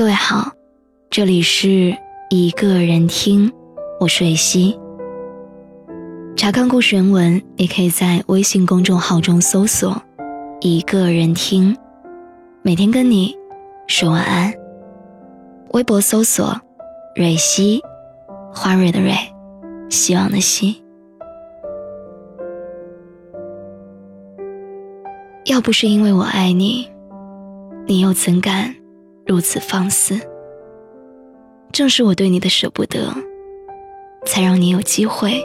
各位好，这里是一个人听，我是蕊希。查看故事原文，也可以在微信公众号中搜索“一个人听”，每天跟你说晚安。微博搜索“蕊希”，花蕊的蕊，希望的希。要不是因为我爱你，你又怎敢？如此放肆，正是我对你的舍不得，才让你有机会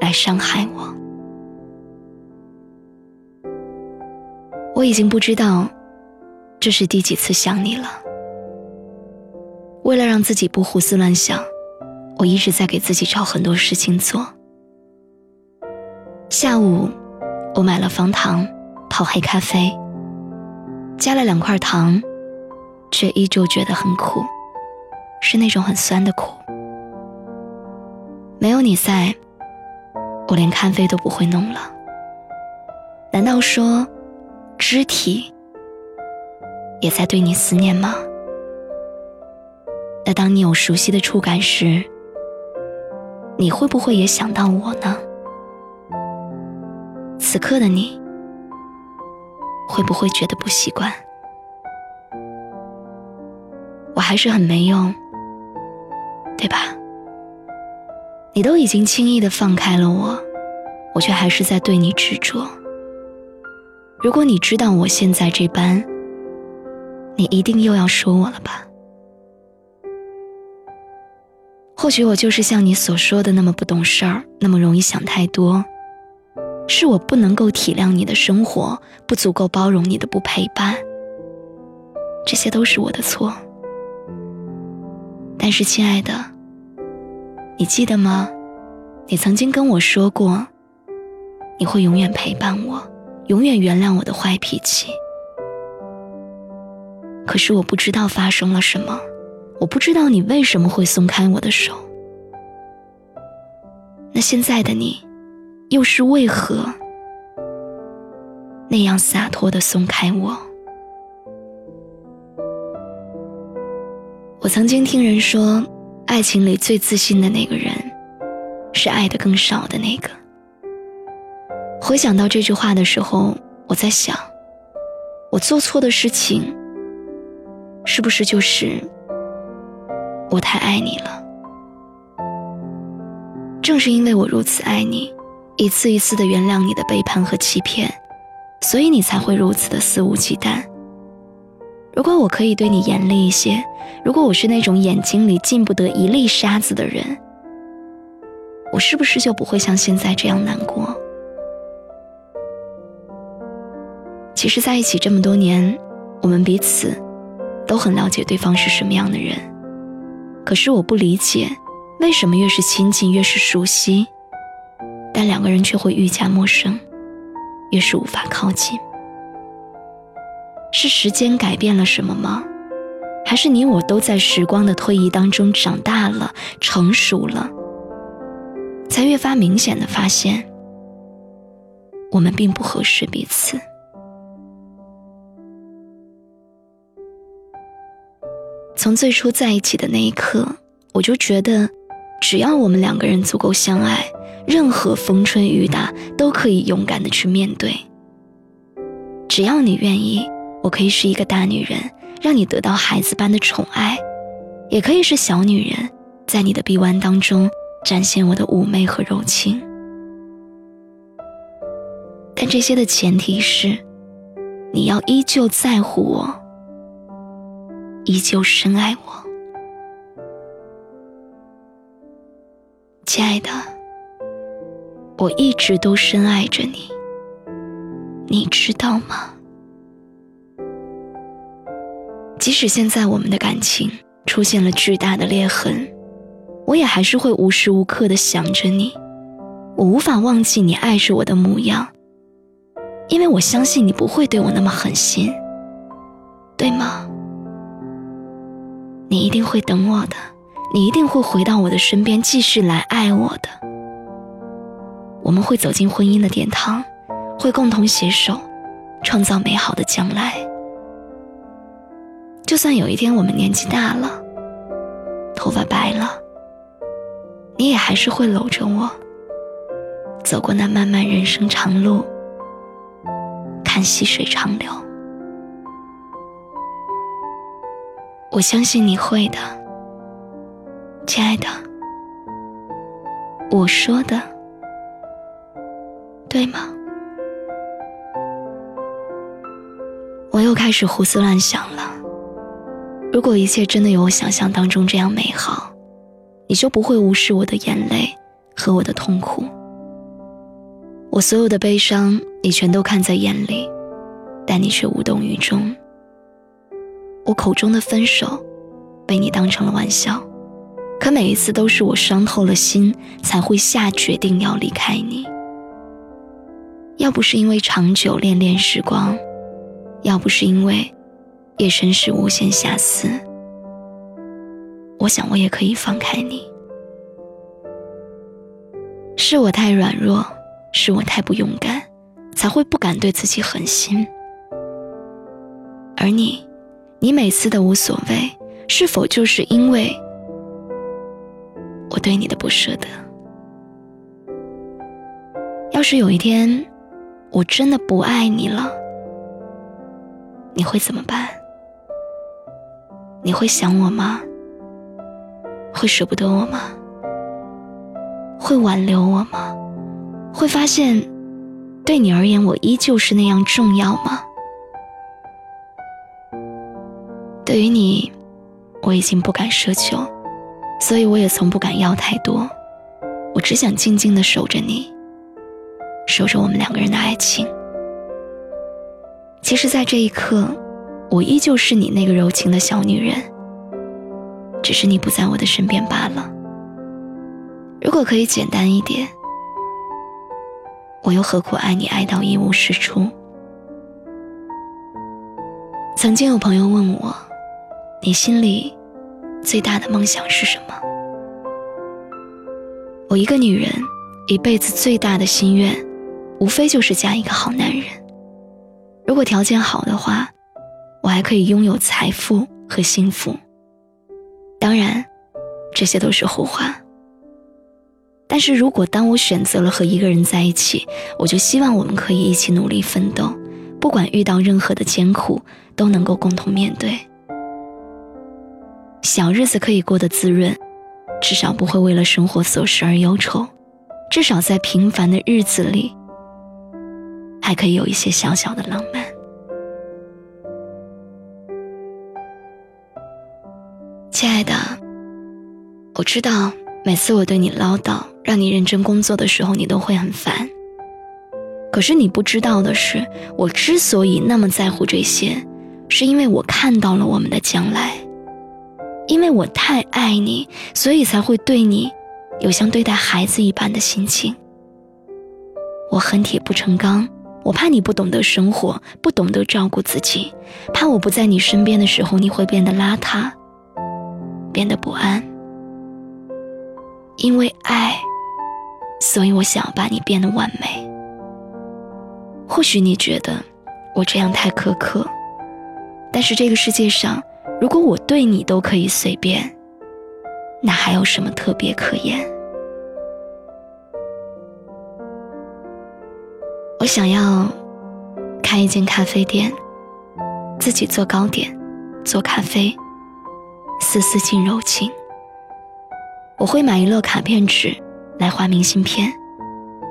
来伤害我。我已经不知道这是第几次想你了。为了让自己不胡思乱想，我一直在给自己找很多事情做。下午，我买了方糖，泡黑咖啡。加了两块糖，却依旧觉得很苦，是那种很酸的苦。没有你在，我连咖啡都不会弄了。难道说，肢体也在对你思念吗？那当你有熟悉的触感时，你会不会也想到我呢？此刻的你。会不会觉得不习惯？我还是很没用，对吧？你都已经轻易的放开了我，我却还是在对你执着。如果你知道我现在这般，你一定又要说我了吧？或许我就是像你所说的那么不懂事儿，那么容易想太多。是我不能够体谅你的生活，不足够包容你的不陪伴，这些都是我的错。但是，亲爱的，你记得吗？你曾经跟我说过，你会永远陪伴我，永远原谅我的坏脾气。可是我不知道发生了什么，我不知道你为什么会松开我的手。那现在的你？又是为何那样洒脱的松开我？我曾经听人说，爱情里最自信的那个人，是爱的更少的那个。回想到这句话的时候，我在想，我做错的事情，是不是就是我太爱你了？正是因为我如此爱你。一次一次的原谅你的背叛和欺骗，所以你才会如此的肆无忌惮。如果我可以对你严厉一些，如果我是那种眼睛里进不得一粒沙子的人，我是不是就不会像现在这样难过？其实，在一起这么多年，我们彼此都很了解对方是什么样的人，可是我不理解，为什么越是亲近，越是熟悉。但两个人却会愈加陌生，越是无法靠近。是时间改变了什么吗？还是你我都在时光的推移当中长大了、成熟了，才越发明显的发现，我们并不合适彼此。从最初在一起的那一刻，我就觉得，只要我们两个人足够相爱。任何风吹雨打都可以勇敢的去面对。只要你愿意，我可以是一个大女人，让你得到孩子般的宠爱；也可以是小女人，在你的臂弯当中展现我的妩媚和柔情。但这些的前提是，你要依旧在乎我，依旧深爱我，亲爱的。我一直都深爱着你，你知道吗？即使现在我们的感情出现了巨大的裂痕，我也还是会无时无刻的想着你。我无法忘记你爱着我的模样，因为我相信你不会对我那么狠心，对吗？你一定会等我的，你一定会回到我的身边，继续来爱我的。我们会走进婚姻的殿堂，会共同携手，创造美好的将来。就算有一天我们年纪大了，头发白了，你也还是会搂着我，走过那漫漫人生长路，看细水长流。我相信你会的，亲爱的。我说的对吗？我又开始胡思乱想了。如果一切真的有我想象当中这样美好，你就不会无视我的眼泪和我的痛苦。我所有的悲伤，你全都看在眼里，但你却无动于衷。我口中的分手，被你当成了玩笑，可每一次都是我伤透了心，才会下决定要离开你。要不是因为长久恋恋时光，要不是因为夜深时无限遐思，我想我也可以放开你。是我太软弱，是我太不勇敢，才会不敢对自己狠心，而你。你每次的无所谓，是否就是因为我对你的不舍得？要是有一天我真的不爱你了，你会怎么办？你会想我吗？会舍不得我吗？会挽留我吗？会发现对你而言我依旧是那样重要吗？对于你，我已经不敢奢求，所以我也从不敢要太多。我只想静静的守着你，守着我们两个人的爱情。其实，在这一刻，我依旧是你那个柔情的小女人，只是你不在我的身边罢了。如果可以简单一点，我又何苦爱你爱到一无是处？曾经有朋友问我。你心里最大的梦想是什么？我一个女人一辈子最大的心愿，无非就是嫁一个好男人。如果条件好的话，我还可以拥有财富和幸福。当然，这些都是后话。但是如果当我选择了和一个人在一起，我就希望我们可以一起努力奋斗，不管遇到任何的艰苦，都能够共同面对。小日子可以过得滋润，至少不会为了生活琐事而忧愁；至少在平凡的日子里，还可以有一些小小的浪漫。亲爱的，我知道每次我对你唠叨，让你认真工作的时候，你都会很烦。可是你不知道的是，我之所以那么在乎这些，是因为我看到了我们的将来。因为我太爱你，所以才会对你有像对待孩子一般的心情。我恨铁不成钢，我怕你不懂得生活，不懂得照顾自己，怕我不在你身边的时候你会变得邋遢，变得不安。因为爱，所以我想要把你变得完美。或许你觉得我这样太苛刻，但是这个世界上。如果我对你都可以随便，那还有什么特别可言？我想要开一间咖啡店，自己做糕点，做咖啡，丝丝尽柔情。我会买一摞卡片纸来画明信片，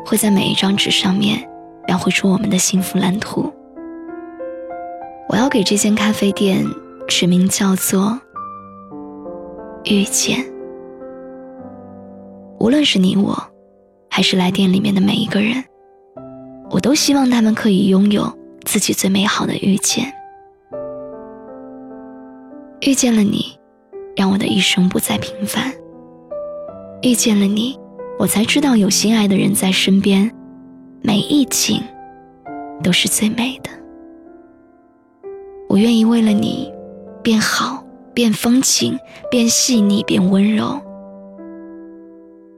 会在每一张纸上面描绘出我们的幸福蓝图。我要给这间咖啡店。取名叫做遇见。无论是你我，还是来店里面的每一个人，我都希望他们可以拥有自己最美好的遇见。遇见了你，让我的一生不再平凡。遇见了你，我才知道有心爱的人在身边，每一景都是最美的。我愿意为了你。变好，变风情，变细腻，变温柔。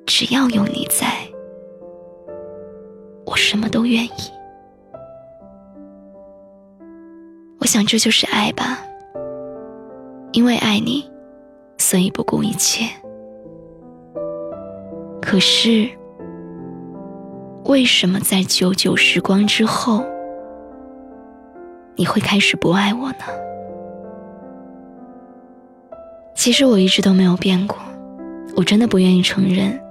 只要有你在，什么都愿意。我想这就是爱吧。因为爱你，所以不顾一切。可是，为什么在久久时光之后，你会开始不爱我呢？其实我一直都没有变过，我真的不愿意承认，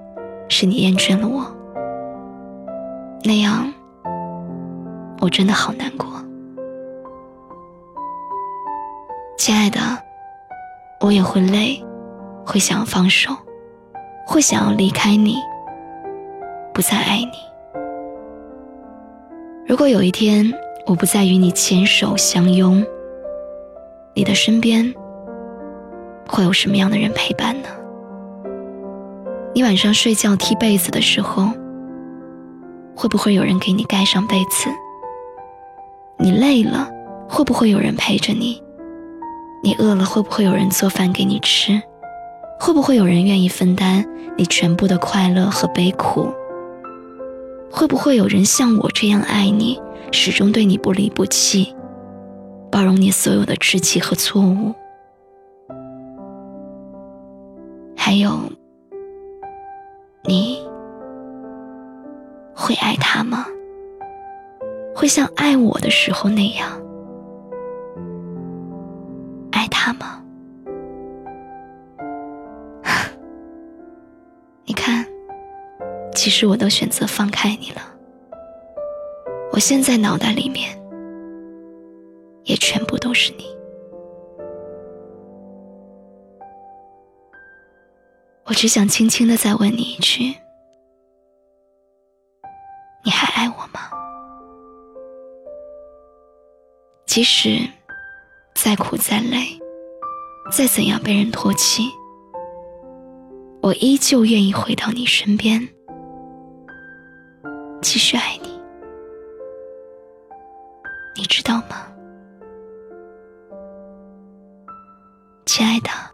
是你厌倦了我。那样，我真的好难过。亲爱的，我也会累，会想要放手，会想要离开你，不再爱你。如果有一天我不再与你牵手相拥，你的身边会有什么样的人陪伴呢？你晚上睡觉踢被子的时候。会不会有人给你盖上被子？你累了，会不会有人陪着你？你饿了，会不会有人做饭给你吃？会不会有人愿意分担你全部的快乐和悲苦？会不会有人像我这样爱你，始终对你不离不弃，包容你所有的稚气和错误？还有，会爱他吗？会像爱我的时候那样爱他吗？你看，其实我都选择放开你了。我现在脑袋里面也全部都是你。我只想轻轻的再问你一句。即使再苦再累，再怎样被人唾弃，我依旧愿意回到你身边，继续爱你。你知道吗，亲爱的？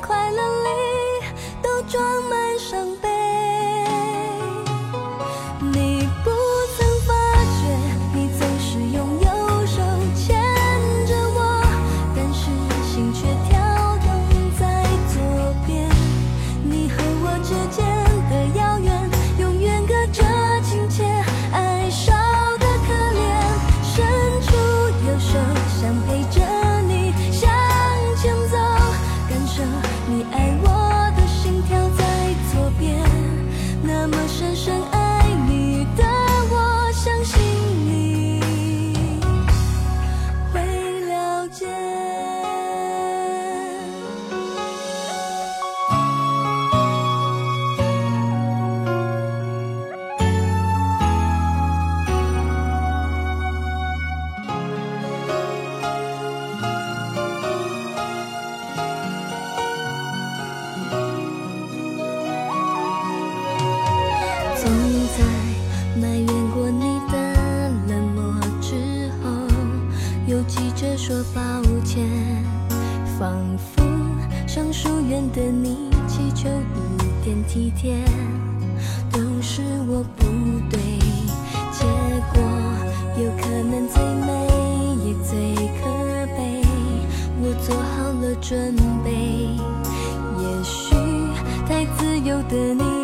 快乐里。都装满总在埋怨过你的冷漠之后又急着说抱歉仿佛向疏远的你祈求一点体贴都是我不对结果有可能最美也最可悲我做好了准备也许太自由的你